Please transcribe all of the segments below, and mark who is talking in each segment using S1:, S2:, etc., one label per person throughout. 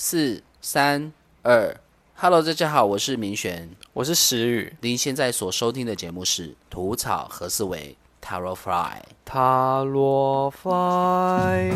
S1: 四三二，Hello，大家好，我是明璇，
S2: 我是石宇。
S1: 您现在所收听的节目是《吐草何思维》Taro Fly。
S2: 塔罗 fly。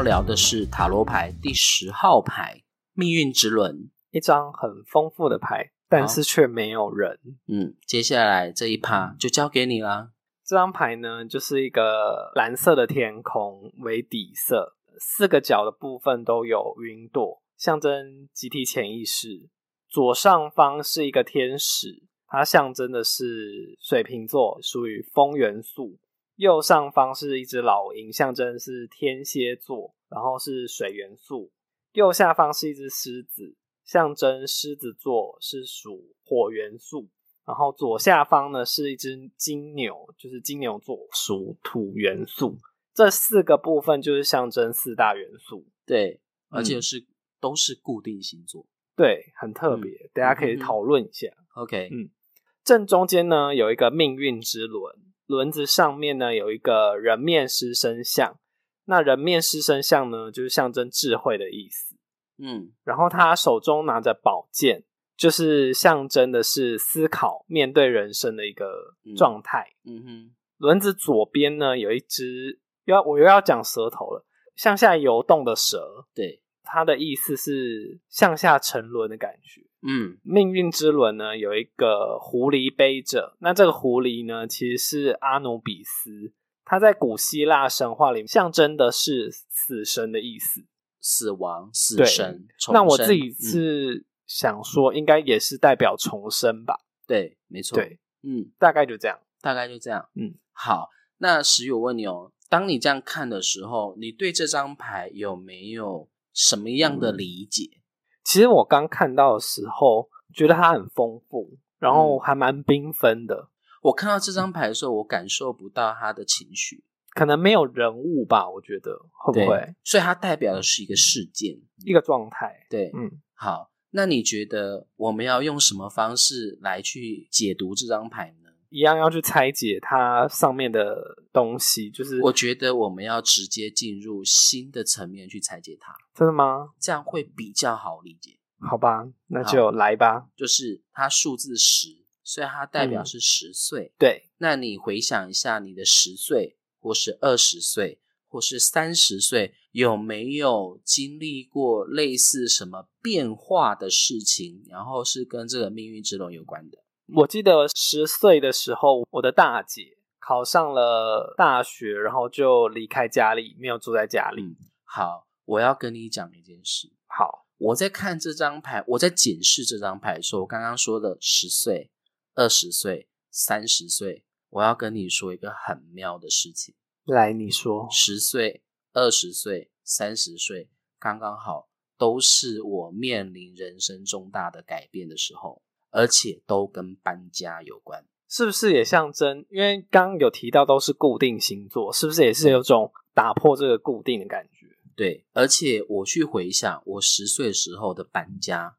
S1: 要聊的是塔罗牌第十号牌——命运之轮。
S2: 一张很丰富的牌，但是却没有人。
S1: 嗯，接下来这一趴就交给你啦。
S2: 这张牌呢，就是一个蓝色的天空为底色，四个角的部分都有云朵，象征集体潜意识。左上方是一个天使，它象征的是水瓶座，属于风元素。右上方是一只老鹰，象征是天蝎座，然后是水元素。右下方是一只狮子，象征狮子座是属火元素。然后左下方呢是一只金牛，就是金牛座属土元素。这四个部分就是象征四大元素，
S1: 对，而且是、都是固定星座。
S2: 对，很特别，大家可以讨论一下。
S1: OK，
S2: 嗯正中间呢有一个命运之轮，轮子上面呢有一个人面狮身像。那人面狮身像呢，就是象征智慧的意思。
S1: 嗯
S2: 然后他手中拿着宝剑，就是象征的是思考、面对人生的一个状态。
S1: 嗯哼，
S2: 轮子左边呢有一只，又要我又要讲舌头了，向下游动的蛇，
S1: 对，
S2: 它的意思是向下沉沦的感觉。
S1: 嗯
S2: 命运之轮呢有一个狐狸背着，那这个狐狸呢其实是阿努比斯，它在古希腊神话里象征的是死神的意思。
S1: 死亡、死神、
S2: 那我自己
S1: 嗯
S2: 是想说，应该也是代表重生吧？
S1: 对，没错，
S2: 对，
S1: 嗯，
S2: 大概就这样。
S1: 大概就这样。
S2: 嗯，
S1: 好，那石宇，我问你哦，当你这样看的时候，你对这张牌有没有什么样
S2: 嗯
S1: 的理解？
S2: 其实我刚看到的时候，觉得它很丰富，然后
S1: 嗯
S2: 还蛮缤纷的。
S1: 我看到这张牌的时候，我感受不到他的情绪，
S2: 可能没有人物吧，我觉得会不会
S1: 所以它代表的是一个事件。
S2: 一个状态？
S1: 对，
S2: 嗯，
S1: 好，那你觉得我们要用什么方式来去解读这张牌呢？
S2: 一样要去拆解它上面的东西，就是
S1: 我觉得我们要直接进入新的层面去拆解它，
S2: 真的吗？
S1: 这样会比较好理解。
S2: 好吧，那就来吧。
S1: 就是它数字十，所以它代表
S2: 嗯
S1: 是十岁。
S2: 对，
S1: 那你回想一下，你的十岁，或是二十岁，或是三十岁，有没有经历过类似什么变化的事情？然后是跟这个命运之轮有关的？
S2: 我记得十岁的时候，我的大姐考上了大学，然后就离开家里，没有住在家里。
S1: 嗯，好，我要跟你讲一件事。
S2: 好，
S1: 我在看这张牌，我在检视这张牌的时候，我刚刚说的十岁、二十岁、三十岁，我要跟你说一个很妙的事情。
S2: 来你说。
S1: 十岁、二十岁、三十岁，刚刚好都是我面临人生重大的改变的时候，而且都跟搬家有关。
S2: 是不是也象征？因为刚刚有提到都是固定星座，是不是也是有种打破这个固定的感觉？
S1: 对，而且我去回想我十岁时候的搬家，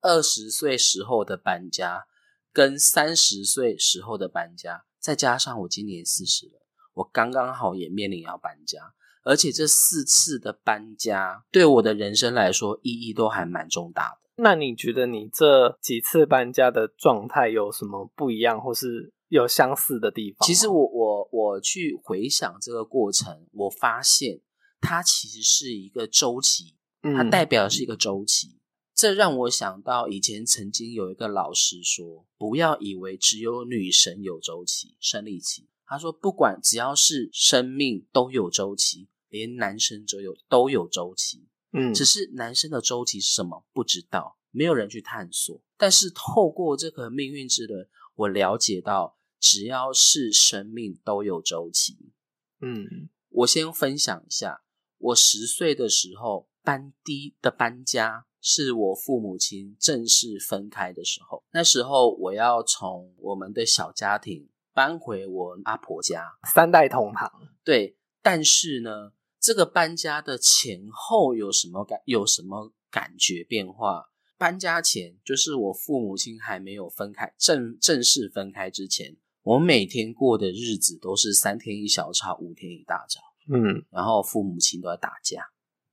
S1: 二十岁时候的搬家，跟三十岁时候的搬家，再加上我今年四十了，我刚刚好也面临要搬家，而且这四次的搬家对我的人生来说意义都还蛮重大的。
S2: 那你觉得你这几次搬家的状态有什么不一样，或是有相似的地方？
S1: 其实我我我去回想这个过程，我发现它其实是一个周期，它
S2: 嗯
S1: 代表的是一个周期。这让我想到以前曾经有一个老师说：“不要以为只有女神有周期、生理期。”他说：“不管只要是生命都有周期，连男生都有都有周期。
S2: 嗯
S1: 只是男生的周期是什么不知道，没有人去探索。但是透过这个命运之轮，我了解到，只要是生命都有周期。
S2: 嗯
S1: 我先分享一下，我十岁的时候搬第的搬家是我父母亲正式分开的时候。那时候我要从我们的小家庭搬回我阿婆家，
S2: 三代同堂，
S1: 对。但是呢，这个搬家的前后有什么感有什么感觉变化？搬家前就是我父母亲还没有分开正正式分开之前，我每天过的日子都是三天一小吵，五天一大吵。
S2: 嗯
S1: 然后父母亲都在打架，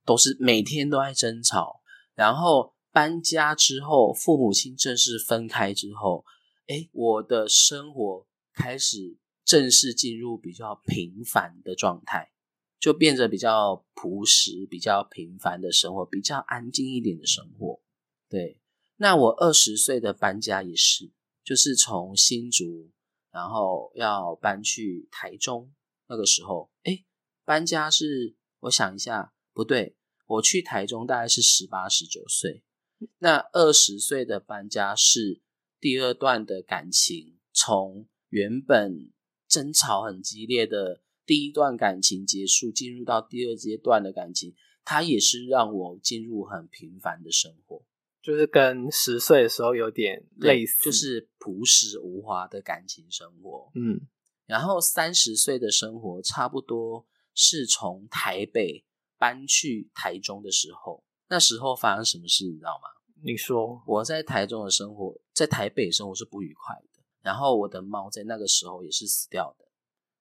S1: 都是每天都在争吵。然后搬家之后，父母亲正式分开之后，哎，我的生活开始正式进入比较平凡的状态，就变得比较朴实、比较平凡的生活，比较安静一点的生活。对，那我二十岁的搬家也是，就是从新竹，然后要搬去台中，那个时候，哎。搬家是，我想一下，不对，我去台中大概是十八、十九岁，那二十岁的搬家是第二段的感情，从原本争吵很激烈的第一段感情结束，进入到第二阶段的感情，它也是让我进入很平凡的生活，
S2: 就是跟十岁的时候有点类似，
S1: 就是朴实无华的感情生活。
S2: 嗯
S1: 然后三十岁的生活差不多。是从台北搬去台中的时候，那时候发生什么事，你知道吗？
S2: 你说
S1: 我在台中的生活，在台北生活是不愉快的。然后我的猫在那个时候也是死掉的，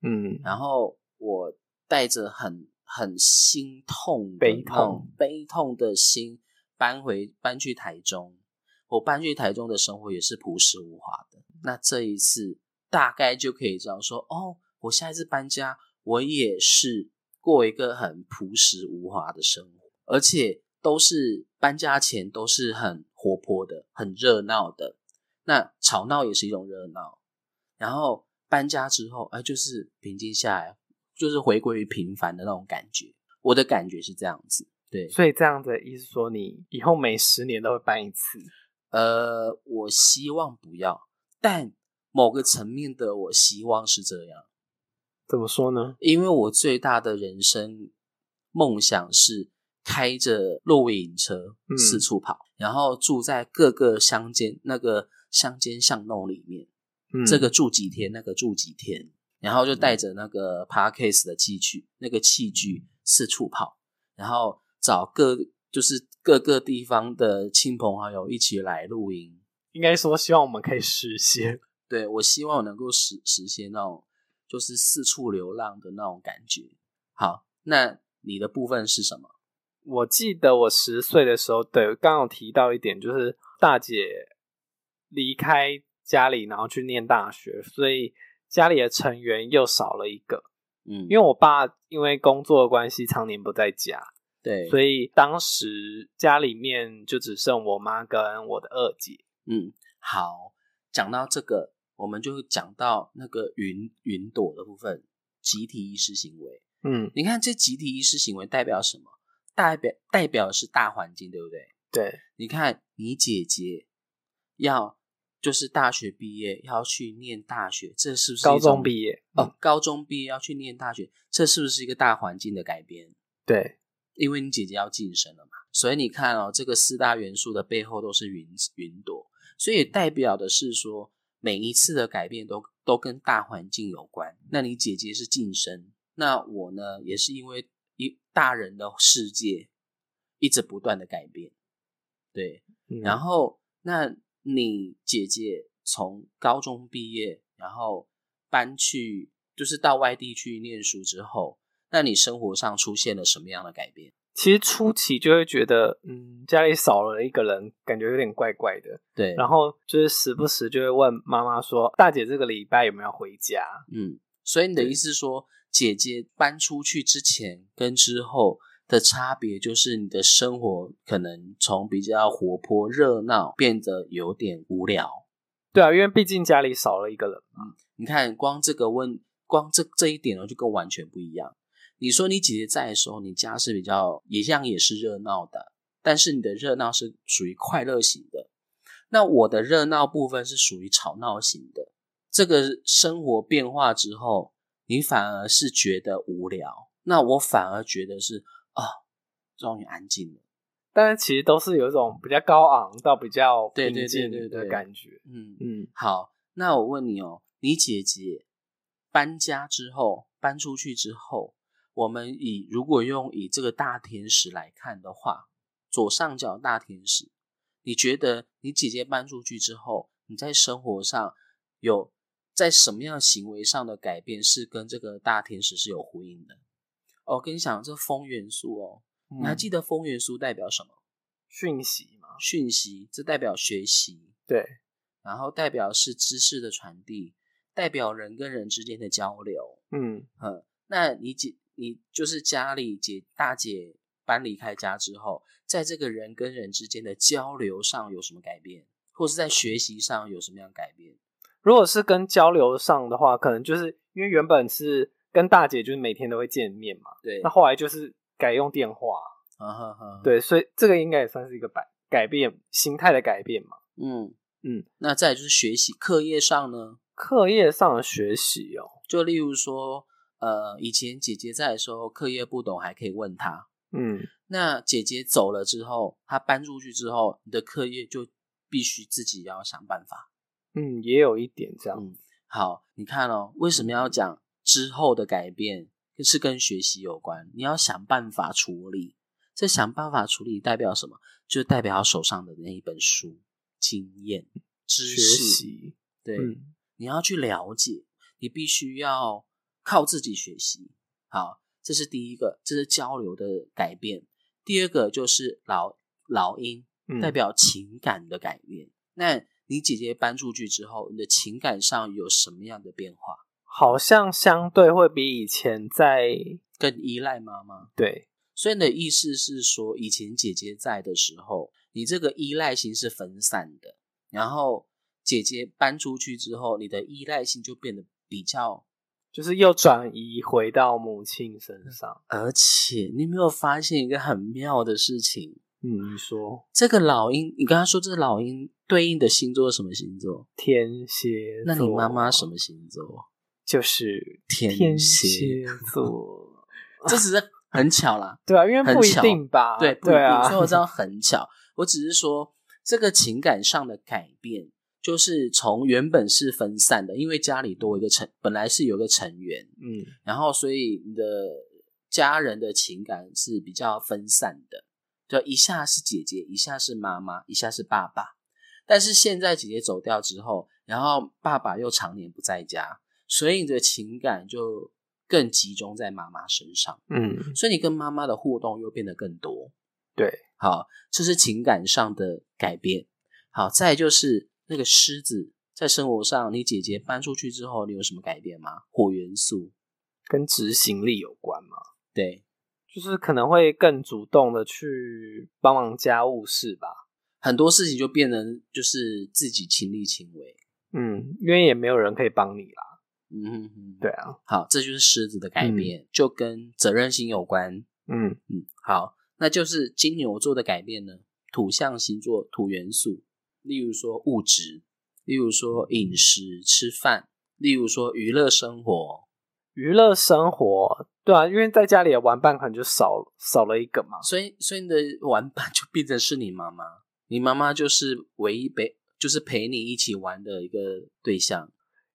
S2: 嗯，
S1: 然后我带着很很心痛、
S2: 悲痛、
S1: 悲痛的心搬回搬去台中。我搬去台中的生活也是朴实无华的。那这一次大概就可以知道说，哦，我下一次搬家。我也是过一个很朴实无华的生活，而且都是搬家前都是很活泼的、很热闹的。那吵闹也是一种热闹，然后搬家之后，哎，就是平静下来，就是回归于平凡的那种感觉。我的感觉是这样子，对。
S2: 所以这样的意思说，你以后每十年都会搬一次？
S1: 呃，我希望不要，但某个层面的我希望是这样。
S2: 怎么说呢？
S1: 因为我最大的人生梦想是开着露营车四处跑，然后住在各个乡间那个乡间巷弄里面，
S2: 嗯
S1: 这个住几天，那个住几天，然后就带着那个 parkcase 的器具，那个器具四处跑，然后找各就是各个地方的亲朋好友一起来露营。
S2: 应该说，希望我们可以实现。
S1: 对我希望能够实实现那种。就是四处流浪的那种感觉。好，那你的部分是什么？
S2: 我记得我十岁的时候，对，刚有提到一点，就是大姐离开家里，然后去念大学，所以家里的成员又少了一个。
S1: 嗯，
S2: 因为我爸因为工作的关系，常年不在家，
S1: 对，
S2: 所以当时家里面就只剩我妈跟我的二姐。
S1: 嗯，好，讲到这个。我们就讲到那个云云朵的部分，集体意识行为。
S2: 嗯，
S1: 你看这集体意识行为代表什么？代表代表的是大环境，对不对？
S2: 对。
S1: 你看你姐姐要就是大学毕业要去念大学，这是不是
S2: 高中毕业？
S1: 哦，高中毕业要去念大学，这是不是一个大环境的改变？
S2: 对，
S1: 因为你姐姐要晋升了嘛，所以你看哦，这个四大元素的背后都是云云朵，所以代表的是说。每一次的改变都都跟大环境有关。那你姐姐是晋升，那我呢也是因为一大人的世界一直不断的改变，对。然后那你姐姐从高中毕业，然后搬去就是到外地去念书之后，那你生活上出现了什么样的改变？
S2: 其实初期就会觉得，嗯，家里少了一个人，感觉有点怪怪的。
S1: 对，
S2: 然后就是时不时就会问妈妈说：“大姐这个礼拜有没有回家？”
S1: 嗯，所以你的意思说，姐姐搬出去之前跟之后的差别，就是你的生活可能从比较活泼热闹变得有点无聊。
S2: 对啊，因为毕竟家里少了一个人嘛。
S1: 你看，光这个问，光这这一点呢，就跟完全不一样。你说你姐姐在的时候，你家是比较一样也是热闹的，但是你的热闹是属于快乐型的。那我的热闹部分是属于吵闹型的。这个生活变化之后，你反而是觉得无聊，那我反而觉得是啊，终于安静了。
S2: 但是其实都是有一种比较高昂到比较
S1: 对对
S2: 平静
S1: 对对对
S2: 的感觉。
S1: 嗯，
S2: 嗯，
S1: 好，那我问你哦，你姐姐搬家之后，搬出去之后，我们以如果用以这个大天使来看的话，左上角大天使，你觉得你姐姐搬出去之后，你在生活上有在什么样行为上的改变是跟这个大天使是有呼应的？哦，我跟你讲，这风元素哦，你还记
S2: 得
S1: 得风元素代表什么？
S2: 讯息吗？
S1: 讯息，这代表学习，
S2: 对，
S1: 然后代表是知识的传递，代表人跟人之间的交流。
S2: 嗯，
S1: 嗯，那你姐，你就是家里姐大姐搬离开家之后，在这个人跟人之间的交流上有什么改变，或是在学习上有什么样改变？
S2: 如果是跟交流上的话，可能就是因为原本是跟大姐就是每天都会见面嘛，
S1: 对，
S2: 那后来就是改用电话，
S1: 啊哈哈，，
S2: 对，所以这个应该也算是一个改改变心态的改变嘛。
S1: 嗯
S2: 嗯，
S1: 那再就是学习，课业上呢，
S2: 课业上的学习哦，
S1: 就例如说，呃，以前姐姐在的时候，课业不懂还可以问她，
S2: 嗯，
S1: 那姐姐走了之后，她搬出去之后，你的课业就必须自己要想办法。
S2: 嗯，也有一点这样。
S1: 嗯，好，你看哦，为什么要讲之后的改变是跟学习有关？你要想办法处理，这想办法处理代表什么？就代表手上的那一本书、经验、知
S2: 学
S1: 识。
S2: 习，
S1: 对，
S2: 嗯
S1: 你要去了解，你必须要靠自己学习。好，这是第一个，这是交流的改变。第二个就是老老鹰，
S2: 嗯
S1: 代表情感的改变。那你姐姐搬出去之后，你的情感上有什么样的变化？
S2: 好像相对会比以前在
S1: 更依赖妈妈。
S2: 对，
S1: 所以你的意思是说，以前姐姐在的时候，你这个依赖性是分散的，然后姐姐搬出去之后，你的依赖性就变得比较
S2: 就是又转移回到母亲身上。
S1: 而且你有没有发现一个很妙的事情？
S2: 嗯，你说
S1: 这个老鹰，你刚刚说这个老鹰对应的星座是什么星座？
S2: 天蝎，
S1: 那你妈妈什么星座？
S2: 就是
S1: 天
S2: 天
S1: 蝎
S2: 蝎 座。
S1: 这只是很巧啦，
S2: 对啊，因为不一定吧？
S1: 对，不一定。
S2: 对啊，
S1: 所以我知道很巧，我只是说这个情感上的改变，就是从原本是分散的，因为家里多一个成，本来是有个成员，
S2: 嗯
S1: 然后所以你的家人的情感是比较分散的，就一下是姐姐，一下是妈妈，一下是爸爸。但是现在姐姐走掉之后，然后爸爸又常年不在家，所以你的情感就更集中在妈妈身上，
S2: 嗯，
S1: 所以你跟妈妈的互动又变得更多。
S2: 对，
S1: 好，这是情感上的改变。好，再就是那个狮子，在生活上，你姐姐搬出去之后，你有什么改变吗？火元素，
S2: 跟执行力有关吗，
S1: 对，
S2: 就是可能会更主动的去帮忙家务事吧。
S1: 很多事情就变成就是自己亲力亲为。
S2: 嗯，因为也没有人可以帮你啦。
S1: 嗯哼哼，
S2: 对，啊，
S1: 好，这就是狮子的改变，就跟责任心有关。
S2: 嗯，
S1: 嗯，好，那就是金牛座的改变呢？土象星座土元素，例如说物质，例如说饮食吃饭，例如说娱乐生活，
S2: 娱乐生活，对啊，因为在家里的玩伴可能就少少了一个嘛。
S1: 所以所以你的玩伴就变成是你妈妈，你妈妈就是唯一陪就是陪你一起玩的一个对象。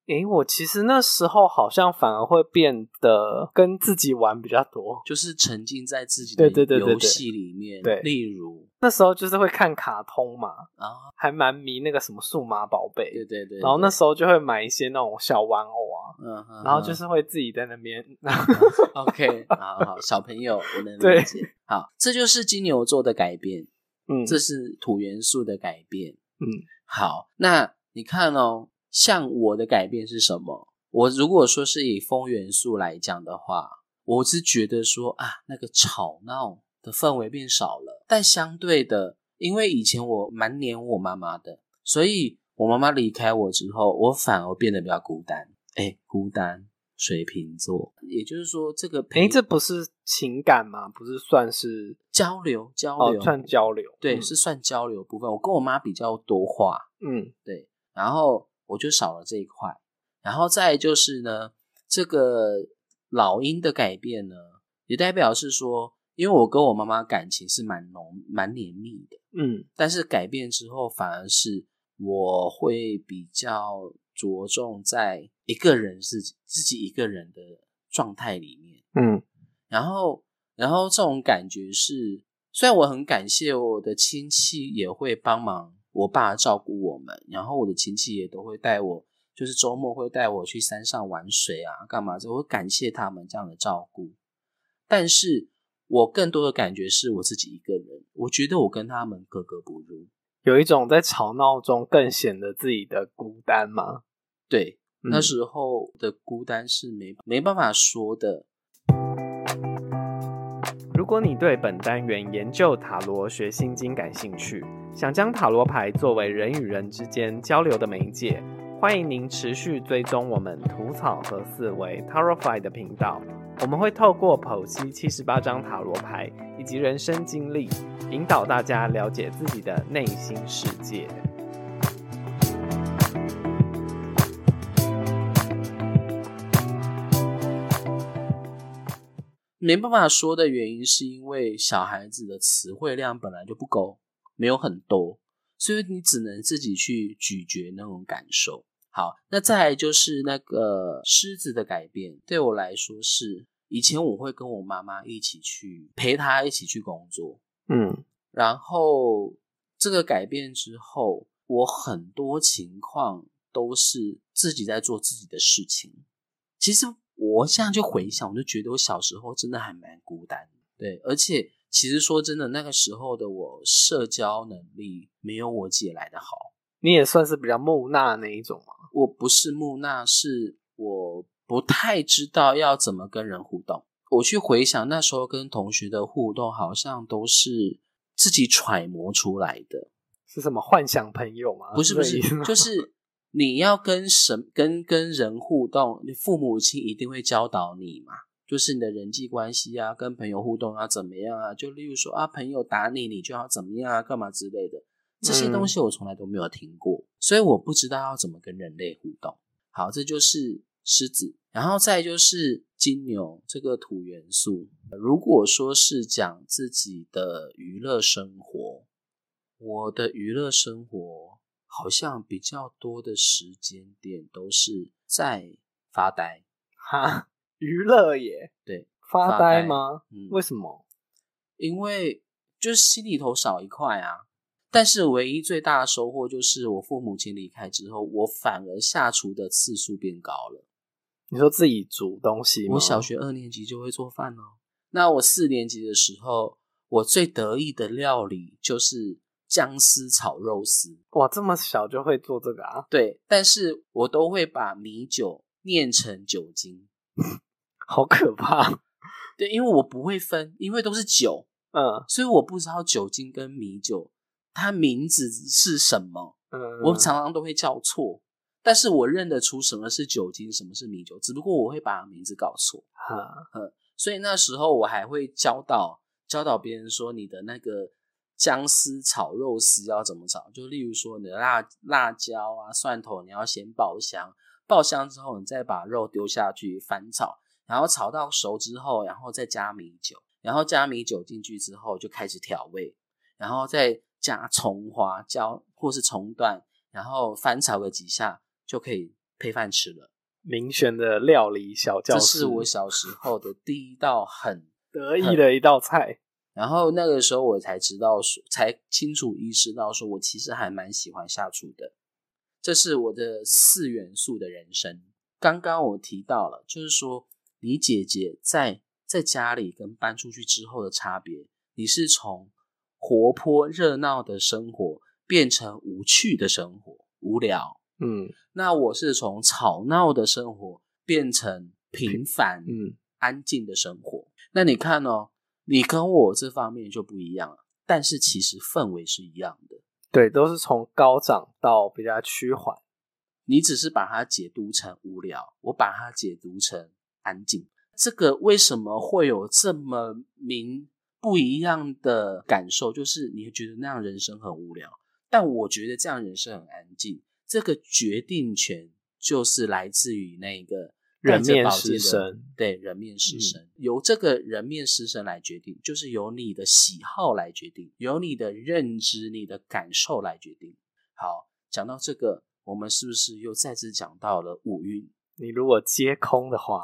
S2: 诶，我其实那时候好像反而会变得跟自己玩比较多。
S1: 就是沉浸在自己的
S2: 对对对对对
S1: 游戏里面，
S2: 对
S1: 例如
S2: 那时候就是会看卡通嘛，
S1: 啊，
S2: 还蛮迷那个什么数码宝贝。
S1: 对对对，
S2: 然后那
S1: 对
S2: 时候就会买一些那种小玩偶啊，
S1: 嗯哼，
S2: 然后就是会自己在那边，
S1: OK，好好，小朋友我能
S2: 对
S1: 理解。好，这就是金牛座的改变，
S2: 嗯，
S1: 这是土元素的改变。
S2: 嗯
S1: 好，那你看哦，像我的改变是什么？我如果说是以风元素来讲的话，我是觉得说啊，那个吵闹的氛围变少了。但相对的，因为以前我蛮黏我妈妈的，所以我妈妈离开我之后，我反而变得比较孤单。哎，孤单，水瓶座，也就是说，这个陪
S2: 诶，这不是情感吗？不是算是
S1: 交流交流，
S2: 哦算交流？
S1: 对，
S2: 嗯
S1: 是算交流部分。我跟我妈比较多话，
S2: 嗯
S1: 对，然后我就少了这一块。然后再来就是呢，这个老鹰的改变呢，也代表是说，因为我跟我妈妈感情是蛮浓、蛮黏密的，
S2: 嗯
S1: 但是改变之后，反而是我会比较着重在一个人自己自己一个人的状态里面。
S2: 嗯
S1: 然后，然后这种感觉是，虽然我很感谢我的亲戚也会帮忙我爸照顾我们，然后我的亲戚也都会带我，就是周末会带我去山上玩水啊，干嘛？我会感谢他们这样的照顾。但是我更多的感觉是我自己一个人，我觉得我跟他们格格不入。
S2: 有一种在吵闹中更显得自己的孤单吗？
S1: 对，
S2: 嗯
S1: 那时候的孤单是没没办法说的。
S2: 如果你对本单元研究塔罗学心经感兴趣，想将塔罗牌作为人与人之间交流的媒介，欢迎您持续追踪我们吐草和思维 Tarotfy 的频道。我们会透过剖析七十八张塔罗牌以及人生经历，引导大家了解自己的内心世界。
S1: 没办法说的原因，是因为小孩子的词汇量本来就不够，没有很多，所以你只能自己去咀嚼那种感受。好，那再来就是那个狮子的改变，对我来说是以前我会跟我妈妈一起去陪她一起去工作，
S2: 嗯
S1: 然后这个改变之后，我很多情况都是自己在做自己的事情。其实我现在就回想，我就觉得我小时候真的还蛮孤单的，对，而且其实说真的，那个时候的我社交能力没有我姐来的好。
S2: 你也算是比较木讷那一种吗。
S1: 我不是木讷，是我不太知道要怎么跟人互动。我去回想那时候跟同学的互动，好像都是自己揣摩出来的。
S2: 是什么幻想朋友吗？
S1: 不是不是就是你要跟什跟跟人互动，你父母亲一定会教导你嘛，就是你的人际关系啊，跟朋友互动啊怎么样啊？就例如说啊，朋友打你，你就要怎么样啊，干嘛之类的，这些东西我从来都没有听过，所以我不知道要怎么跟人类互动。好，这就是狮子，然后再就是金牛这个土元素。如果说是讲自己的娱乐生活，我的娱乐生活好像比较多的时间点都是在发呆。
S2: 哈娱乐耶，
S1: 对，
S2: 发
S1: 发呆
S2: 呆吗？
S1: 嗯，
S2: 为什么？
S1: 因为就是心里头少一块啊。但是唯一最大的收获就是我父母亲离开之后，我反而下厨的次数变高了。
S2: 你说自己煮东西吗？
S1: 我小学二年级就会做饭哦。那我四年级的时候，我最得意的料理就是姜丝炒肉丝。
S2: 哇，这么小就会做这个啊？
S1: 对，但是我都会把米酒念成酒精。
S2: 好可怕。
S1: 对，因为我不会分，因为都是酒，
S2: 嗯
S1: 所以我不知道酒精跟米酒它名字是什么，
S2: 嗯，
S1: 我常常都会叫错。但是我认得出什么是酒精，什么是米酒，只不过我会把名字搞错。
S2: 哈嗯
S1: 所以那时候我还会教导教导别人说，你的那个姜丝炒肉丝要怎么炒，就例如说你的辣辣椒啊、蒜头，你要先爆香，爆香之后你再把肉丢下去翻炒，然后炒到熟之后，然后再加米酒，然后加米酒进去之后就开始调味，然后再加葱花椒或是葱段，然后翻炒个几下就可以配饭吃了。
S2: 明选的料理小教
S1: 这，是我小时候的第一道很
S2: 得意的一道菜。
S1: 然后那个时候我才知道说，才清楚意识到说，我其实还蛮喜欢下厨的。这是我的四元素的人生。刚刚我提到了，就是说你姐姐在在家里跟搬出去之后的差别，你是从活泼热闹的生活变成无趣的生活，无聊。
S2: 嗯
S1: 那我是从吵闹的生活变成平凡、
S2: 嗯，
S1: 安静的生活。那你看哦，你跟我这方面就不一样了，但是其实氛围是一样的。
S2: 对，都是从高涨到比较趋缓。
S1: 你只是把它解读成无聊，我把它解读成安静。这个为什么会有这么明不一样的感受？就是你会觉得那样人生很无聊，但我觉得这样人生很安静。这个决定权就是来自于那个
S2: 人面
S1: 带着宝剑的
S2: 狮身，
S1: 对人面狮
S2: 嗯，
S1: 由这个人面狮身来决定，就是由你的喜好来决定，由你的认知、你的感受来决定。好，讲到这个，我们是不是又再次讲到了五蕴？
S2: 你如果皆空的话，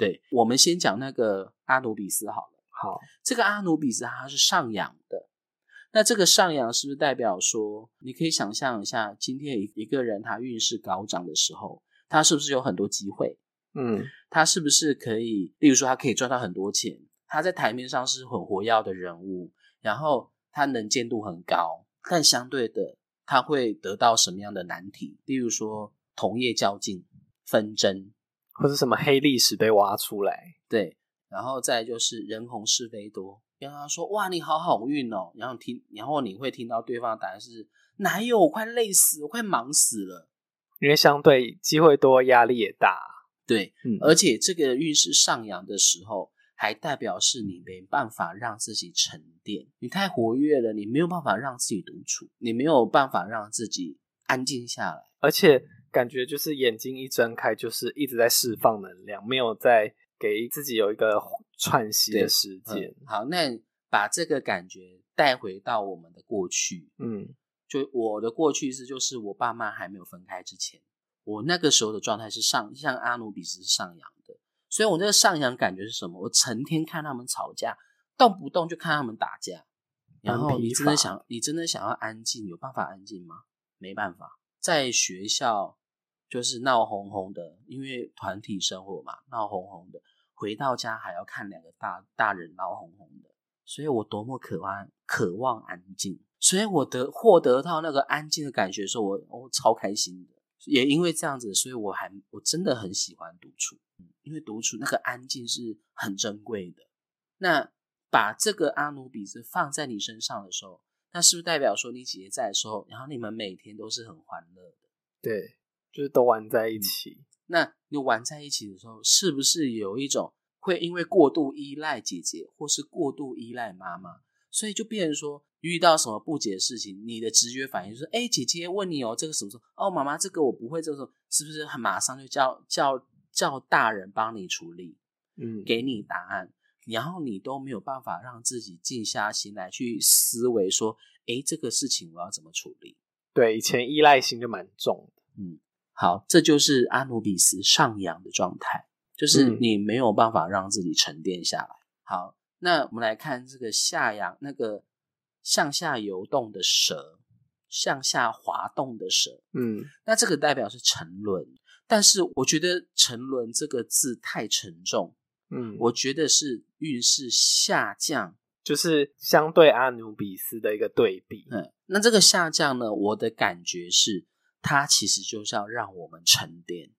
S1: 对，我们先讲那个阿努比斯好了。
S2: 好，
S1: 这个阿努比斯它是上扬的，那这个上扬是不是代表说，你可以想象一下，今天一一个人他运势高涨的时候，他是不是有很多机会？
S2: 嗯，
S1: 他是不是可以，例如说他可以赚到很多钱，他在台面上是很活跃的人物，然后他能见度很高，但相对的，他会得到什么样的难题？例如说同业较劲、纷争，
S2: 或者什么黑历史被挖出来，
S1: 对，然后再就是人红是非多，跟他说哇你好好运哦，然后听，然后你会听到对方的答案是哪有，我快累死，我快忙死了。
S2: 因为相对机会多，压力也大。
S1: 对，
S2: 嗯，
S1: 而且这个运势上扬的时候，还代表是你没办法让自己沉淀，你太活跃了，你没有办法让自己独处，你没有办法让自己安静下来。
S2: 而且感觉就是眼睛一睁开，就是一直在释放能量，没有在给自己有一个喘息的时间
S1: 嗯。好，那把这个感觉带回到我们的过去，
S2: 嗯
S1: 就我的过去是，就是我爸妈还没有分开之前，我那个时候的状态是上，像阿努比斯是上扬的，所以我那个上扬感觉是什么？我成天看他们吵架，动不动就看他们打架，然后你真的想，你真的想要安静，有办法安静吗？没办法，在学校就是闹哄哄的，因为团体生活嘛，闹哄哄的，回到家还要看两个大大人闹哄哄的，所以我多么渴望渴望安静。所以我得获得到那个安静的感觉的时候，我我超开心的。也因为这样子，所以我还我真的很喜欢独处，因为独处那个安静是很珍贵的。那把这个阿努比斯放在你身上的时候，那是不是代表说你姐姐在的时候，然后你们每天都是很欢乐的？
S2: 对，就是都玩在一起。
S1: 那你玩在一起的时候，是不是有一种会因为过度依赖姐姐，或是过度依赖妈妈，所以就变成说遇到什么不解的事情，你的直觉反应就是，哎，姐姐问你哦，这个什么时候？哦，妈妈，这个我不会，这个时候是不是很马上就叫叫叫大人帮你处理，
S2: 嗯，
S1: 给你答案，然后你都没有办法让自己静下心来去思维说，哎，这个事情我要怎么处理？
S2: 对，以前依赖性就蛮重的。
S1: 嗯，好，这就是阿努比斯上扬的状态，就是
S2: 嗯
S1: 你没有办法让自己沉淀下来。好，那我们来看这个下扬，那个向下游动的蛇，向下滑动的蛇，
S2: 嗯，
S1: 那这个代表是沉沦。但是我觉得“沉沦”这个字太沉重，
S2: 嗯，
S1: 我觉得是运势下降。
S2: 就是相对阿努比斯的一个对比。
S1: 嗯，那这个下降呢，我的感觉是，它其实就是要让我们沉淀。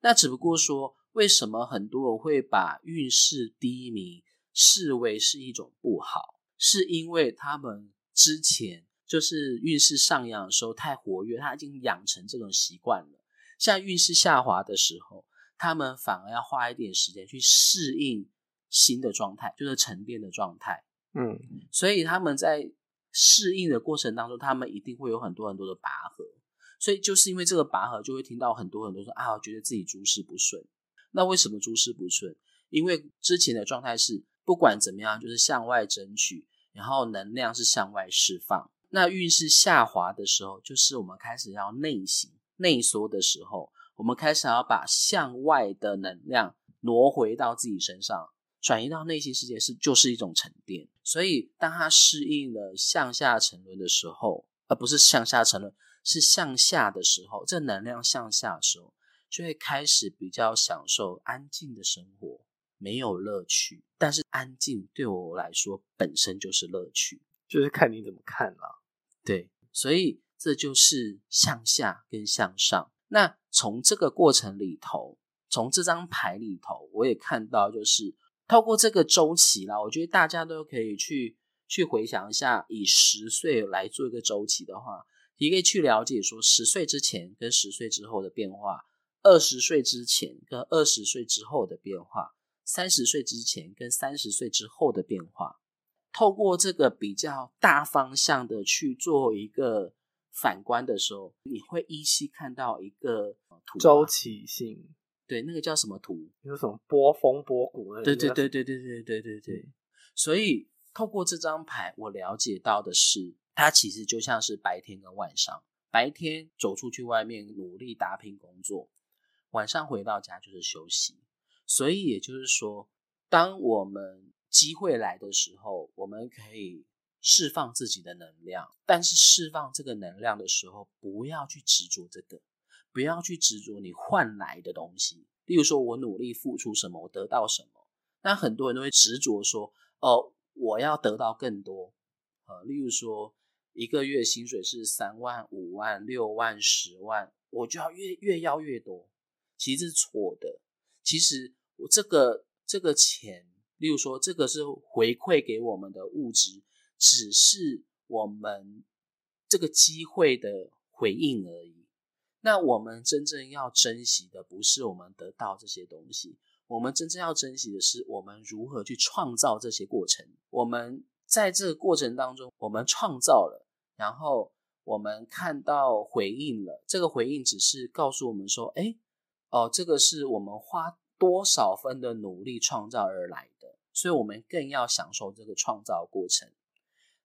S1: 那只不过说，为什么很多人会把运势低迷视为是一种不好，是因为他们之前就是运势上扬的时候太活跃，他已经养成这种习惯了。像运势下滑的时候，他们反而要花一点时间去适应新的状态，就是沉淀的状态。
S2: 嗯，
S1: 所以他们在适应的过程当中，他们一定会有很多很多的拔河。所以就是因为这个拔河，就会听到很多很多说啊，我觉得自己诸事不顺。那为什么诸事不顺？因为之前的状态是不管怎么样，就是向外争取，然后能量是向外释放。那运势下滑的时候，就是我们开始要内行、内缩的时候，我们开始要把向外的能量挪回到自己身上。转移到内心世界是就是一种沉淀，所以当他适应了向下沉沦的时候，而不是向下沉沦，是向下的时候，这能量向下的时候，就会开始比较享受安静的生活，没有乐趣，但是安静对我来说本身就是乐趣，
S2: 就是看你怎么看啦。
S1: 对，所以这就是向下跟向上。那从这个过程里头，从这张牌里头，我也看到就是。透过这个周期啦，我觉得大家都可以去去回想一下，以十岁来做一个周期的话，也可以去了解说十岁之前跟十岁之后的变化，二十岁之前跟二十岁之后的变化，三十岁之前跟三十岁之后的变化。透过这个比较大方向的去做一个反观的时候，你会依稀看到一个图
S2: 周期性。
S1: 对，那个叫什么图？
S2: 有什么波峰波谷？
S1: 对对对对对对对对对。所以透过这张牌，我了解到的是，它其实就像是白天跟晚上。白天走出去外面努力打拼工作，晚上回到家就是休息。所以也就是说，当我们机会来的时候，我们可以释放自己的能量。但是释放这个能量的时候，不要去执着这个。不要去执着你换来的东西，例如说我努力付出什么，我得到什么。那很多人都会执着说，哦，我要得到更多。呃，例如说一个月薪水是三万、五万、六万、十万，我就要越越要越多。其实是错的。其实我这个这个钱，例如说这个是回馈给我们的物质，只是我们这个机会的回应而已。那我们真正要珍惜的，不是我们得到这些东西，我们真正要珍惜的是我们如何去创造这些过程。我们在这个过程当中，我们创造了，然后我们看到回应了，这个回应只是告诉我们说，哎，哦，这个是我们花多少分的努力创造而来的，所以我们更要享受这个创造过程。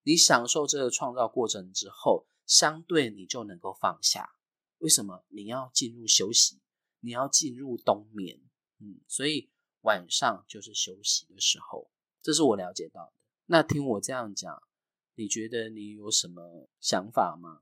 S1: 你享受这个创造过程之后，相对你就能够放下。为什么你要进入休息？你要进入冬眠，嗯，所以晚上就是休息的时候，这是我了解到的。那听我这样讲，你觉得你有什么想法吗？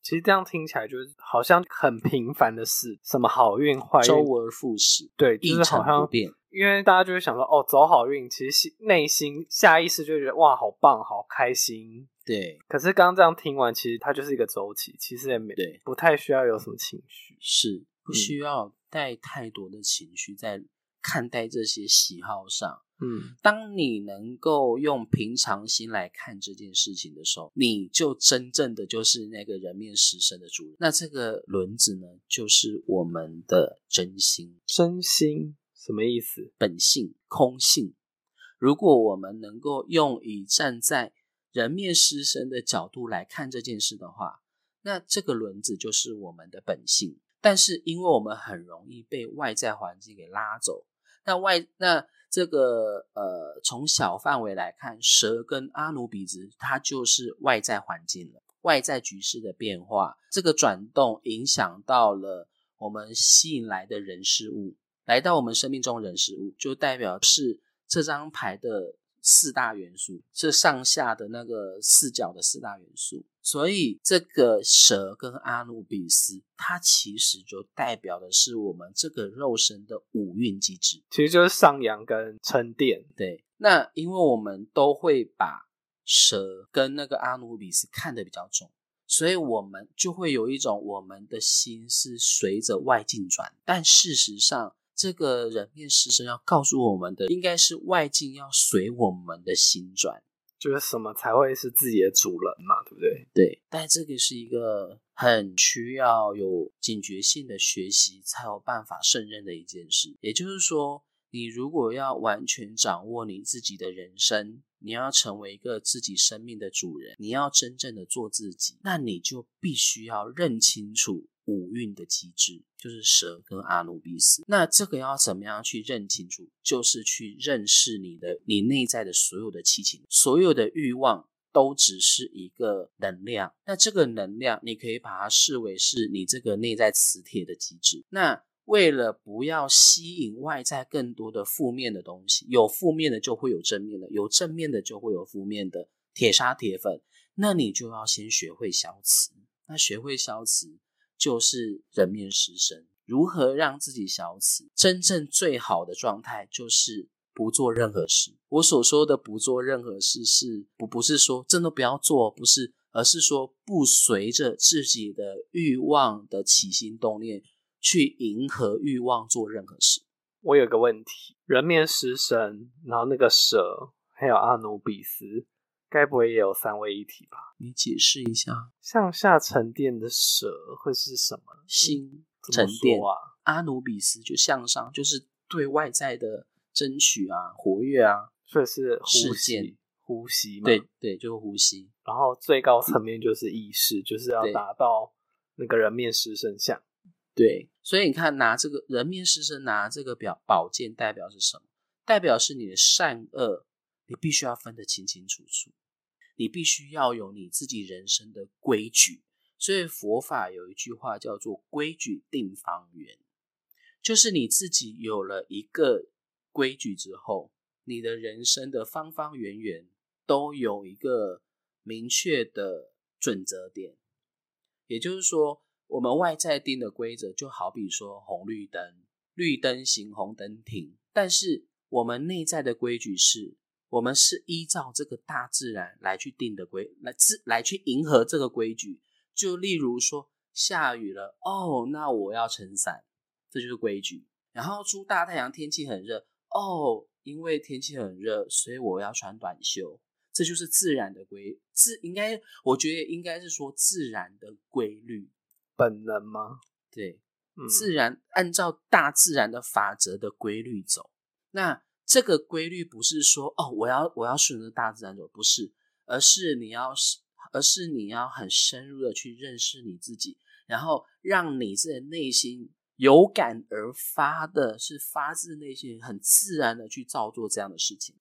S2: 其实这样听起来就是好像很平凡的事，什么好运坏运，
S1: 周而复始，
S2: 对，就是好像。因为大家就会想说，哦，走好运，其实内心下意识就觉得哇，好棒，好开心。
S1: 对，
S2: 可是刚刚这样听完，其实它就是一个周期，其实也没
S1: 对，
S2: 不太需要有什么情绪，
S1: 是不需要带太多的情绪在看待这些喜好上。
S2: 嗯，
S1: 当你能够用平常心来看这件事情的时候，你就真正的就是那个人面狮身的主人。那这个轮子呢，就是我们的真心，
S2: 真心。什么意思？
S1: 本性、空性。如果我们能够用以站在人面狮身的角度来看这件事的话，那这个轮子就是我们的本性。但是，因为我们很容易被外在环境给拉走，那外那这个呃，从小范围来看，蛇跟阿努比兹，它就是外在环境了，外在局势的变化，这个转动影响到了我们吸引来的人事物。来到我们生命中人事物，就代表是这张牌的四大元素，是上下的那个四角的四大元素。所以这个蛇跟阿努比斯，它其实就代表的是我们这个肉身的五运机制，
S2: 其实就是上扬跟沉淀。
S1: 对，那因为我们都会把蛇跟那个阿努比斯看得比较重，所以我们就会有一种我们的心是随着外境转，但事实上。这个人面狮身要告诉我们的，应该是外境要随我们的心转，
S2: 就是什么才会是自己的主人嘛，对不对？
S1: 对。但这个是一个很需要有警觉性的学习，才有办法胜任的一件事。也就是说，你如果要完全掌握你自己的人生，你要成为一个自己生命的主人，你要真正的做自己，那你就必须要认清楚。五运的机制就是蛇跟阿努比斯，那这个要怎么样去认清楚？就是去认识你的你内在的所有的七情，所有的欲望都只是一个能量。那这个能量，你可以把它视为是你这个内在磁铁的机制。那为了不要吸引外在更多的负面的东西，有负面的就会有正面的，有正面的就会有负面的，铁砂铁粉，那你就要先学会消磁。那学会消磁。就是人面狮身，如何让自己消磁？真正最好的状态就是不做任何事。我所说的不做任何事，是不不是说真的不要做，不是，而是说不随着自己的欲望的起心动念去迎合欲望做任何事。
S2: 我有个问题：人面狮身，然后那个蛇，还有阿努比斯。该不会也有三位一体吧？
S1: 你解释一下，
S2: 向下沉淀的蛇会是什么？
S1: 心沉淀啊，阿努比斯就向上，就是对外在的争取啊，活跃啊，
S2: 所以是
S1: 事件
S2: 呼吸嘛？
S1: 对对，就是呼吸。
S2: 然后最高层面就是意识，就是要达到那个人面狮身像。
S1: 对，所以你看，拿这个人面狮身拿这个表宝剑，代表是什么？代表是你的善恶，你必须要分得清清楚楚，你必须要有你自己人生的规矩。所以佛法有一句话叫做“规矩定方圆”，就是你自己有了一个规矩之后，你的人生的方方圆圆都有一个明确的准则点。也就是说，我们外在定的规则，就好比说红绿灯，绿灯行，红灯停。但是我们内在的规矩是，我们是依照这个大自然来去定的规，来自来去迎合这个规矩。就例如说下雨了哦，那我要撑伞，这就是规矩。然后出大太阳，天气很热哦，因为天气很热，所以我要穿短袖，这就是自然的规自应该，我觉得应该是说自然的规律，
S2: 本能吗？
S1: 对，自然按照大自然的法则的规律走。那这个规律不是说哦，我要我要顺着大自然走，不是，而是你要。而是你要很深入的去认识你自己，然后让你自己内心有感而发的，是发自内心、很自然的去照做这样的事情。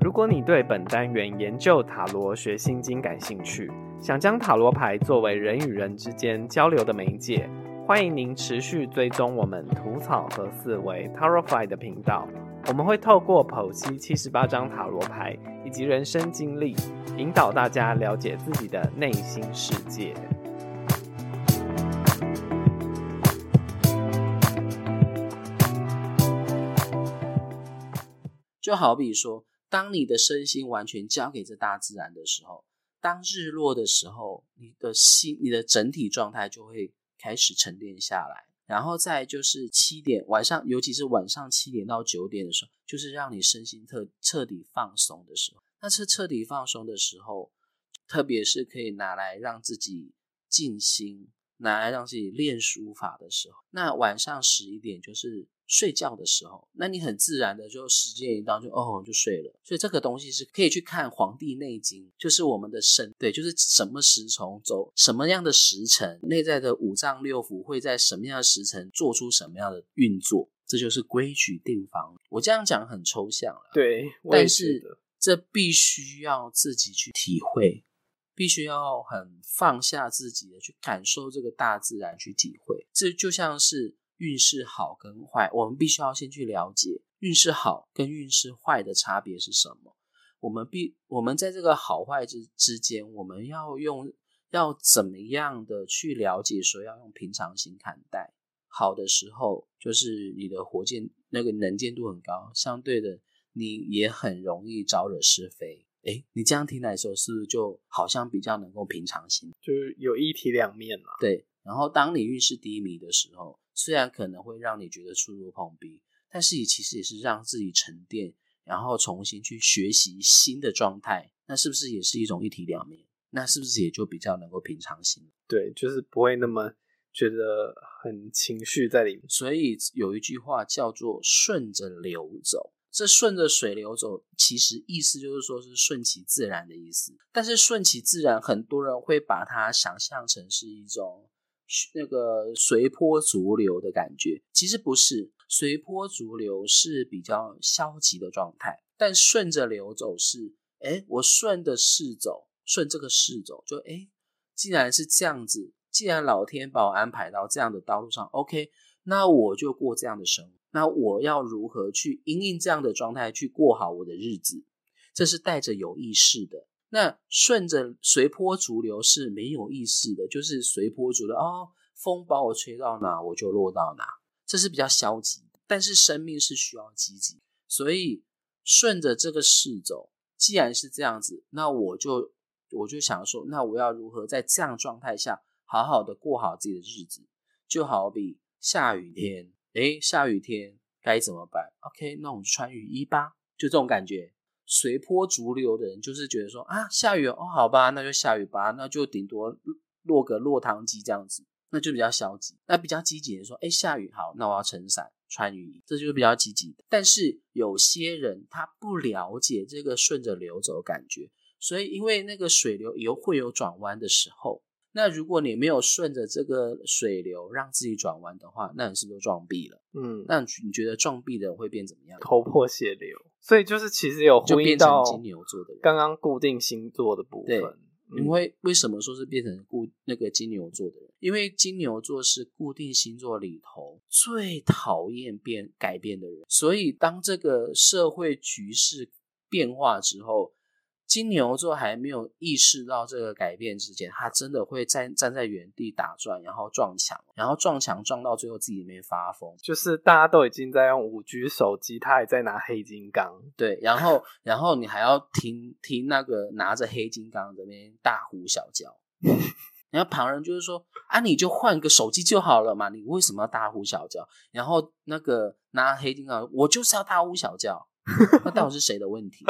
S2: 如果你对本单元研究塔罗学心经感兴趣，想将塔罗牌作为人与人之间交流的媒介，欢迎您持续追踪我们吐草和思维 Tarotfy 的频道。我们会透过剖析七十八张塔罗牌以及人生经历，引导大家了解自己的内心世界。
S1: 就好比说，当你的身心完全交给这大自然的时候，当日落的时候，你的心、你的整体状态就会开始沉淀下来。然后再就是七点晚上，尤其是晚上七点到九点的时候，就是让你身心特彻底放松的时候。那是彻底放松的时候，特别是可以拿来让自己静心，拿来让自己练书法的时候。那晚上十一点就是。睡觉的时候，那你很自然的就时间一到就哦就睡了，所以这个东西是可以去看《黄帝内经》，就是我们的身对，就是什么时从走什么样的时辰，内在的五脏六腑会在什么样的时辰做出什么样的运作，这就是规矩定方。我这样讲很抽象了，
S2: 对，
S1: 但是这必须要自己去体会，必须要很放下自己的去感受这个大自然去体会，这就像是。运势好跟坏，我们必须要先去了解运势好跟运势坏的差别是什么。我们必我们在这个好坏之之间，我们要用要怎么样的去了解？说要用平常心看待。好的时候，就是你的火箭那个能见度很高，相对的你也很容易招惹是非。哎，你这样听来的时候，是不是就好像比较能够平常心？
S2: 就是有一体两面嘛。
S1: 对。然后当你运势低迷的时候，虽然可能会让你觉得触入碰壁，但是也其实也是让自己沉淀，然后重新去学习新的状态，那是不是也是一种一体两面？那是不是也就比较能够平常心？
S2: 对，就是不会那么觉得很情绪在里面。
S1: 所以有一句话叫做“顺着流走”，这顺着水流走，其实意思就是说是顺其自然的意思。但是顺其自然，很多人会把它想象成是一种。那个随波逐流的感觉，其实不是随波逐流，是比较消极的状态。但顺着流走是，哎，我顺着势走，顺这个势走，就哎，既然是这样子，既然老天把我安排到这样的道路上，OK，那我就过这样的生活。那我要如何去因应这样的状态去过好我的日子？这是带着有意识的。那顺着随波逐流是没有意识的，就是随波逐流哦，风把我吹到哪，我就落到哪，这是比较消极。但是生命是需要积极，所以顺着这个势走。既然是这样子，那我就我就想说，那我要如何在这样状态下好好的过好自己的日子？就好比下雨天，诶，下雨天该怎么办？OK，那我们穿雨衣吧，就这种感觉。随波逐流的人，就是觉得说啊，下雨哦，好吧，那就下雨吧，那就顶多落个落汤鸡这样子，那就比较消极。那比较积极的说，哎，下雨好，那我要撑伞、穿雨衣，这就是比较积极的。但是有些人他不了解这个顺着流走感觉，所以因为那个水流有会有转弯的时候，那如果你没有顺着这个水流让自己转弯的话，那你是不是撞壁了？
S2: 嗯，
S1: 那你觉得撞壁的人会变怎么样？
S2: 头破血流。所以就是其实有
S1: 就
S2: 呼应到
S1: 变成金牛座的人。
S2: 刚刚固定星座的部分
S1: 对。因
S2: 嗯
S1: 为为什么说是变成固那个金牛座的人？因为金牛座是固定星座里头最讨厌变改变的人，所以当这个社会局势变化之后，金牛座还没有意识到这个改变之前，他真的会站站在原地打转，然后撞墙，然后撞墙撞到最后自己没发疯。
S2: 就是大家都已经在用五 G 手机，他还在拿黑金刚。
S1: 对，然后然后你还要听听那个拿着黑金刚这边大呼小叫，然后旁人就是说啊，你就换个手机就好了嘛，你为什么要大呼小叫？然后那个拿黑金刚，我就是要大呼小叫，那到底是谁的问题？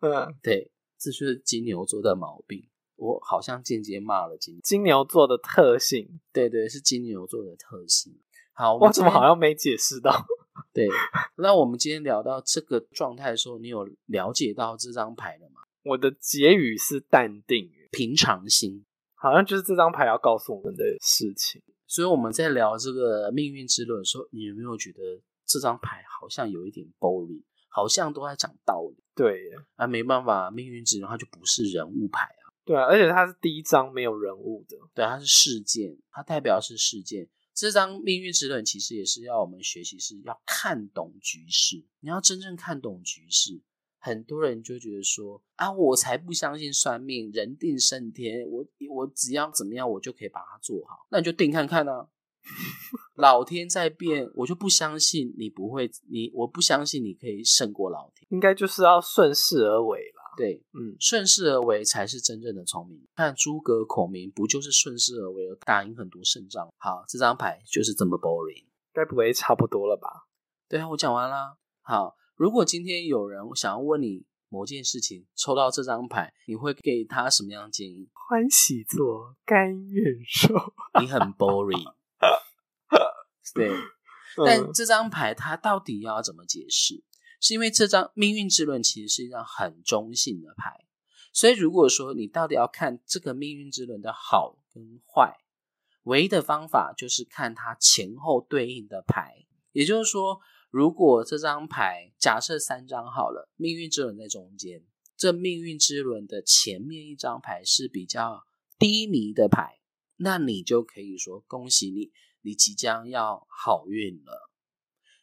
S2: 嗯，
S1: 对，这就是金牛座的毛病。我好像间接骂了金，
S2: 金牛座的特性，
S1: 对对，是金牛座的特性。好，我
S2: 我怎么好像没解释到？
S1: 对？那我们今天聊到这个状态的时候，你有了解到这张牌了吗？
S2: 我的结语是淡定，
S1: 平常心。
S2: 好像就是这张牌要告诉我们的事情。
S1: 所以我们在聊这个命运之轮的时候，你有没有觉得这张牌好像有一点 boring，好像都在讲道理
S2: 对耶，
S1: 啊？没办法，命运之轮它就不是人物牌啊，
S2: 对啊，而且它是第一张没有人物的。
S1: 对，它是事件，它代表是事件。这张命运之轮其实也是要我们学习，是要看懂局势。你要真正看懂局势，很多人就觉得说啊，我才不相信算命，人定胜天，我我只要怎么样，我就可以把它做好。那你就定看看啊。老天在变，我就不相信你不会，你我不相信你可以胜过老天。
S2: 应该就是要顺势而为啦。
S1: 对，
S2: 嗯，
S1: 顺势而为才是真正的聪明。看诸葛孔明不就是顺势而为，而打赢很多胜仗？好，这张牌就是这么 boring。
S2: 该不会差不多了吧？
S1: 对啊，我讲完啦。好，如果今天有人想要问你某件事情，抽到这张牌，你会给他什么样的建议？
S2: 欢喜做，甘愿受。
S1: 你很 boring。对，但
S2: 嗯
S1: 这张牌它到底要怎么解释？是因为这张命运之轮其实是一张很中性的牌，所以如果说你到底要看这个命运之轮的好跟坏，唯一的方法就是看它前后对应的牌。也就是说，如果这张牌假设三张好了，命运之轮在中间，这命运之轮的前面一张牌是比较低迷的牌，那你就可以说恭喜你，你即将要好运了，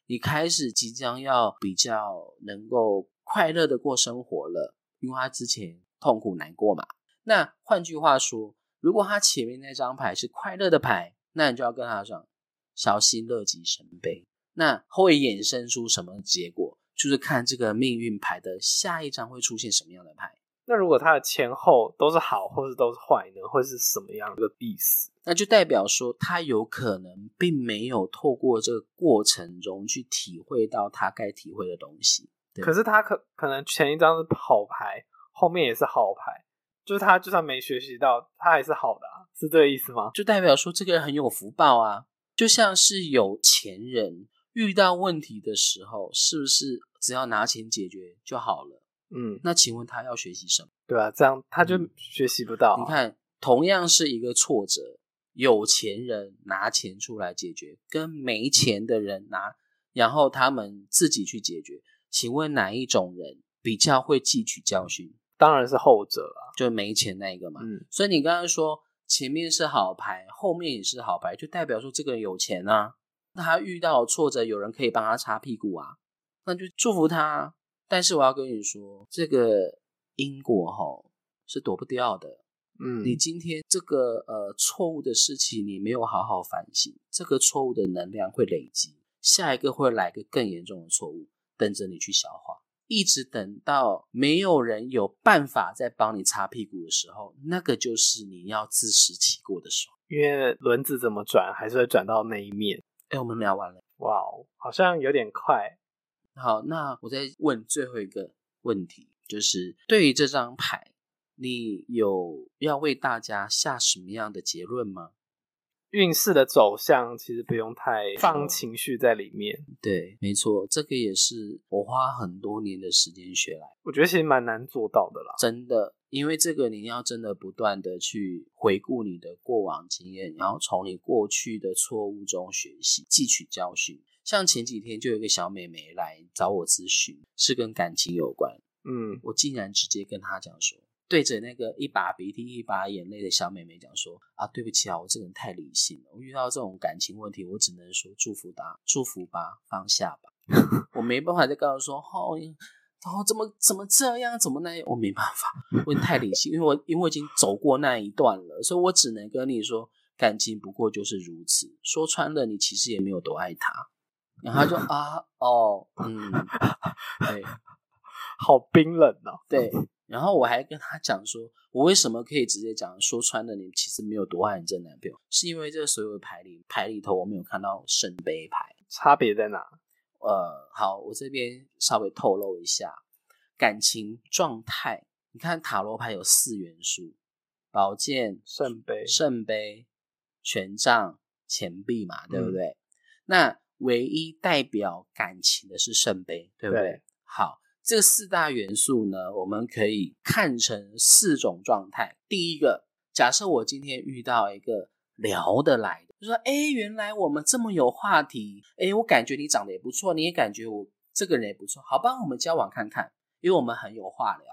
S1: 你开始即将要比较能够快乐的过生活了，因为他之前痛苦难过嘛。那换句话说，如果他前面那张牌是快乐的牌，那你就要跟他讲小心乐极生悲。那会衍生出什么结果？就是看这个命运牌的下一张会出现什么样的牌。
S2: 那如果它的前后都是好，或是都是坏呢？会是什么样的意思？
S1: 那就代表说，他有可能并没有透过这个过程中去体会到他该体会的东西。对
S2: 可是他可可能前一张是好牌，后面也是好牌，就是他就算没学习到，他还是好的、啊，是这个意思吗？
S1: 就代表说这个人很有福报啊，就像是有钱人遇到问题的时候，是不是只要拿钱解决就好了？
S2: 嗯，
S1: 那请问他要学习什么？
S2: 对啊，这样他就
S1: 嗯
S2: 学习不到啊、
S1: 你看，同样是一个挫折，有钱人拿钱出来解决，跟没钱的人拿，然后他们自己去解决，请问哪一种人比较会汲取教训？
S2: 当然是后者啊。
S1: 就没钱那一个嘛。
S2: 嗯，
S1: 所以你刚刚说前面是好牌，后面也是好牌，就代表说这个人有钱啊。那他遇到挫折，有人可以帮他擦屁股啊，那就祝福他啊。但是我要跟你说，这个因果哈是躲不掉的。
S2: 嗯，
S1: 你今天这个呃错误的事情，你没有好好反省，这个错误的能量会累积，下一个会来个更严重的错误，等着你去消化。一直等到没有人有办法再帮你擦屁股的时候，那个就是你要自食其果的时候。
S2: 因为轮子怎么转，还是会转到那一面。
S1: 哎，我们聊完了，
S2: 哇哦，好像有点快。
S1: 好，那我再问最后一个问题，就是对于这张牌，你有要为大家下什么样的结论吗？
S2: 运势的走向其实不用太放情绪在里面，
S1: 对，没错，这个也是我花很多年的时间学来，
S2: 我觉得其实蛮难做到的啦。
S1: 真的，因为这个你要真的不断的去回顾你的过往经验，然后从你过去的错误中学习，汲取教训。像前几天就有一个小美眉来找我咨询，是跟感情有关。
S2: 嗯，
S1: 我竟然直接跟她讲说，对着那个一把鼻涕一把眼泪的小美眉讲说啊，对不起啊，我这个人太理性了，我遇到这种感情问题，我只能说祝福她，祝福吧，放下吧，我没办法再告诉说，哦，哦，怎么怎么这样，怎么那样，我没办法，我太理性，因为我因为我已经走过那一段了，所以我只能跟你说，感情不过就是如此，说穿了，你其实也没有多爱他。然后他就 啊，哦，嗯，对。
S2: 好冰冷哦。
S1: 对，然后我还跟他讲说，我为什么可以直接讲说穿了，你其实没有多爱你这男朋友，是因为这所有的牌里牌里头我没有看到圣杯牌，
S2: 差别在哪？
S1: 呃，好，我这边稍微透露一下感情状态。你看塔罗牌有四元素：宝剑、
S2: 圣杯、
S1: 圣杯、权杖、钱币嘛，对不对？那唯一代表感情的是圣杯，对不对？好。这四大元素呢，我们可以看成四种状态。第一个，假设我今天遇到一个聊得来的，就说：“哎，原来我们这么有话题，哎，我感觉你长得也不错，你也感觉我这个人也不错，好吧，我们交往看看，因为我们很有话聊。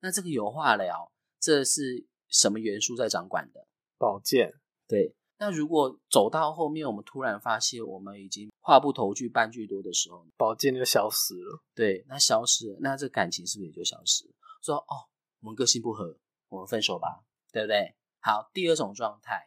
S1: 那这个有话聊，这是什么元素在掌管的？
S2: 宝剑，
S1: 对。那如果走到后面，我们突然发现我们已经话不投句半句多的时候，
S2: 宝剑就消失了。
S1: 对，那消失了，那这感情是不是也就消失了？说哦，我们个性不合，我们分手吧，对不对？好，第二种状态，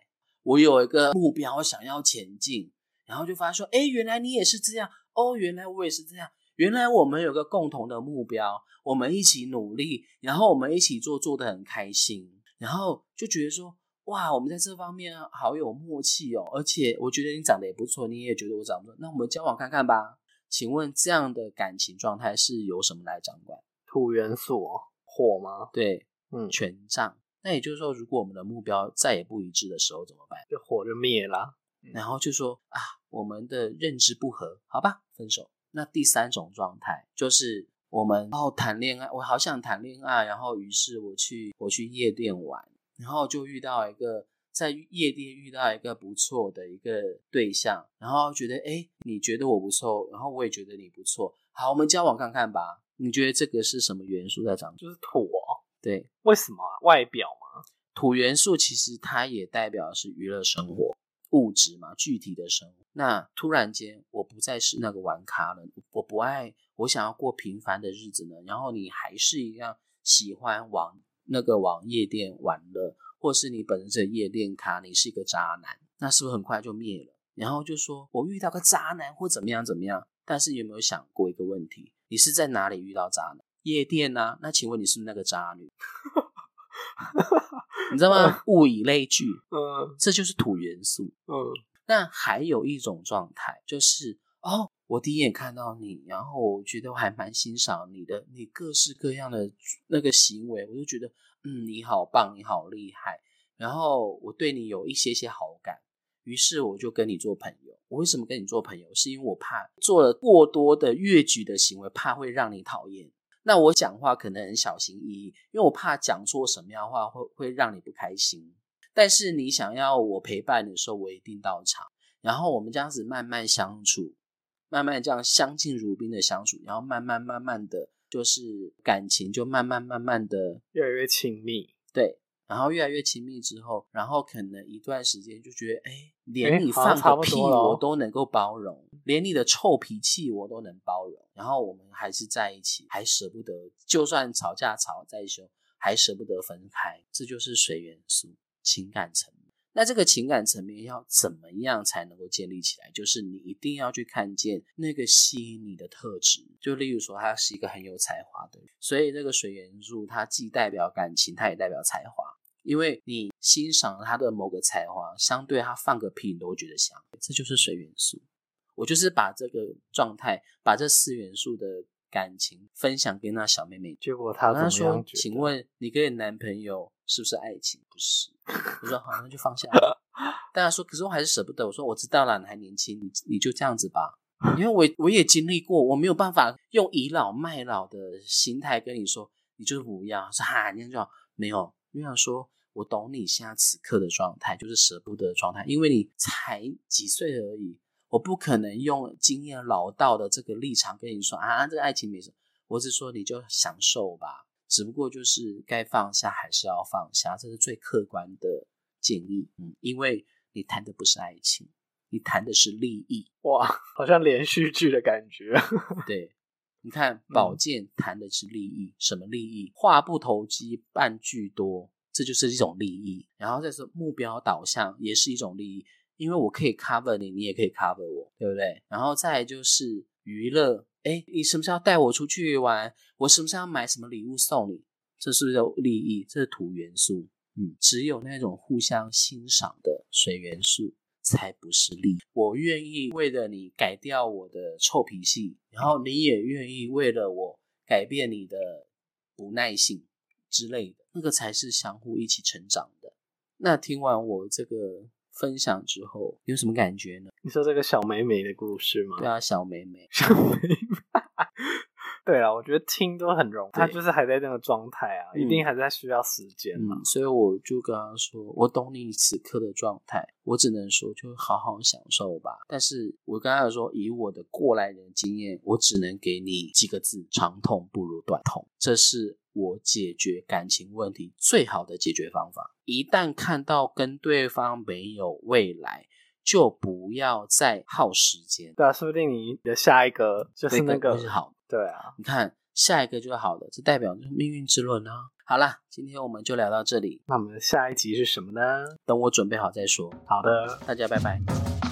S1: 我有一个目标想要前进，然后就发现说，哎，原来你也是这样，哦，原来我也是这样，原来我们有个共同的目标，我们一起努力，然后我们一起做，做的很开心，然后就觉得说。哇，我们在这方面好有默契哦，而且我觉得你长得也不错，你也觉得我长得，那我们交往看看吧。请问这样的感情状态是由什么来掌管？
S2: 土元素，火吗？
S1: 对，嗯，权杖。那也就是说，如果我们的目标再也不一致的时候怎么办？
S2: 就火就灭了。
S1: 然后就说啊，我们的认知不合，好吧，分手。那第三种状态就是我们哦谈恋爱，我好想谈恋爱，然后于是我去我去夜店玩。然后就遇到一个在夜店遇到一个不错的一个对象，然后觉得哎，你觉得我不错，然后我也觉得你不错，好，我们交往看看吧。你觉得这个是什么元素在长？
S2: 就是土。
S1: 对，
S2: 为什么？啊外表吗？
S1: 土元素其实它也代表是娱乐生活、物质嘛，具体的生活。那突然间我不再是那个玩咖了，我不爱，我想要过平凡的日子呢。然后你还是一样喜欢往。那个往夜店玩乐，或是你本身是夜店咖，你是一个渣男，那是不是很快就灭了？然后就说我遇到个渣男或怎么样怎么样？但是有没有想过一个问题？你是在哪里遇到渣男？夜店啊？那请问你是不是那个渣女？你知道吗？物以类聚，嗯，这就是土元素，
S2: 嗯。
S1: 那还有一种状态，就是哦。我第一眼看到你，然后我觉得我还蛮欣赏你的，你各式各样的那个行为，我就觉得，嗯，你好棒，你好厉害。然后我对你有一些些好感，于是我就跟你做朋友。我为什么跟你做朋友？是因为我怕做了过多的越矩的行为，怕会让你讨厌。那我讲话可能很小心翼翼，因为我怕讲错什么样的话会会让你不开心。但是你想要我陪伴的时候，我一定到场。然后我们这样子慢慢相处。慢慢这样相敬如宾的相处，然后慢慢慢慢的就是感情就慢慢慢慢的
S2: 越来越亲密，
S1: 对，然后越来越亲密之后，然后可能一段时间就觉得，哎，连你放个屁我都能够包容，连你的臭脾气我都能包容，然后我们还是在一起，还舍不得，就算吵架吵再凶，还舍不得分开，这就是水元素情感层面。那这个情感层面要怎么样才能够建立起来？就是你一定要去看见那个吸引你的特质。就例如说，他是一个很有才华的人，所以这个水元素它既代表感情，它也代表才华。因为你欣赏他的某个才华，相对他放个屁你都会觉得香。这就是水元素。我就是把这个状态，把这四元素的感情分享给那小妹妹。
S2: 结果她
S1: 她说：“请问你跟你男朋友是不是爱情？不是。”我说好，那就放下。大家说，可是我还是舍不得。我说我知道了，你还年轻，你你就这样子吧。因为我我也经历过，我没有办法用倚老卖老的心态跟你说，你就是不要。说哈，那样就好。没有，就想说，我懂你现在此刻的状态，就是舍不得的状态，因为你才几岁而已，我不可能用经验老道的这个立场跟你说啊，这个爱情没什么，我只说你就享受吧，只不过就是该放下还是要放下，这是最客观的建议，嗯，因为你谈的不是爱情，你谈的是利益，
S2: 哇，好像连续剧的感觉，
S1: 对。你看，宝剑谈的是利益，什么利益？话不投机半句多，这就是一种利益。然后再说目标导向，也是一种利益，因为我可以 cover 你，你也可以 cover 我，对不对？然后再就是娱乐，哎，你什么时候带我出去玩？我什么时候要买什么礼物送你？这是有利益，这是土元素。嗯，只有那种互相欣赏的水元素。才不是利，我愿意为了你改掉我的臭脾气，然后你也愿意为了我改变你的不耐性之类的，那个才是相互一起成长的。那听完我这个分享之后，有什么感觉呢？
S2: 你说这个小美美的故事吗？
S1: 对啊，小美美，
S2: 小美美。对啊，我觉得听都很容易，他就是还在那个状态啊，一定还在需要时间嘛。
S1: 所以我就跟他说，我懂你此刻的状态，我只能说就好好享受吧。但是我跟他说，以我的过来人经验，我只能给你几个字：长痛不如短痛。这是我解决感情问题最好的解决方法。一旦看到跟对方没有未来，就不要再耗时间。
S2: 对啊，说不定你的下一个就是那个
S1: 好。
S2: 对啊，
S1: 你看下一个就是好的，这代表就是命运之轮啊。好啦，今天我们就聊到这里。
S2: 那我们下一集是什么呢？
S1: 等我准备好再说。
S2: 好的，
S1: 大家拜拜。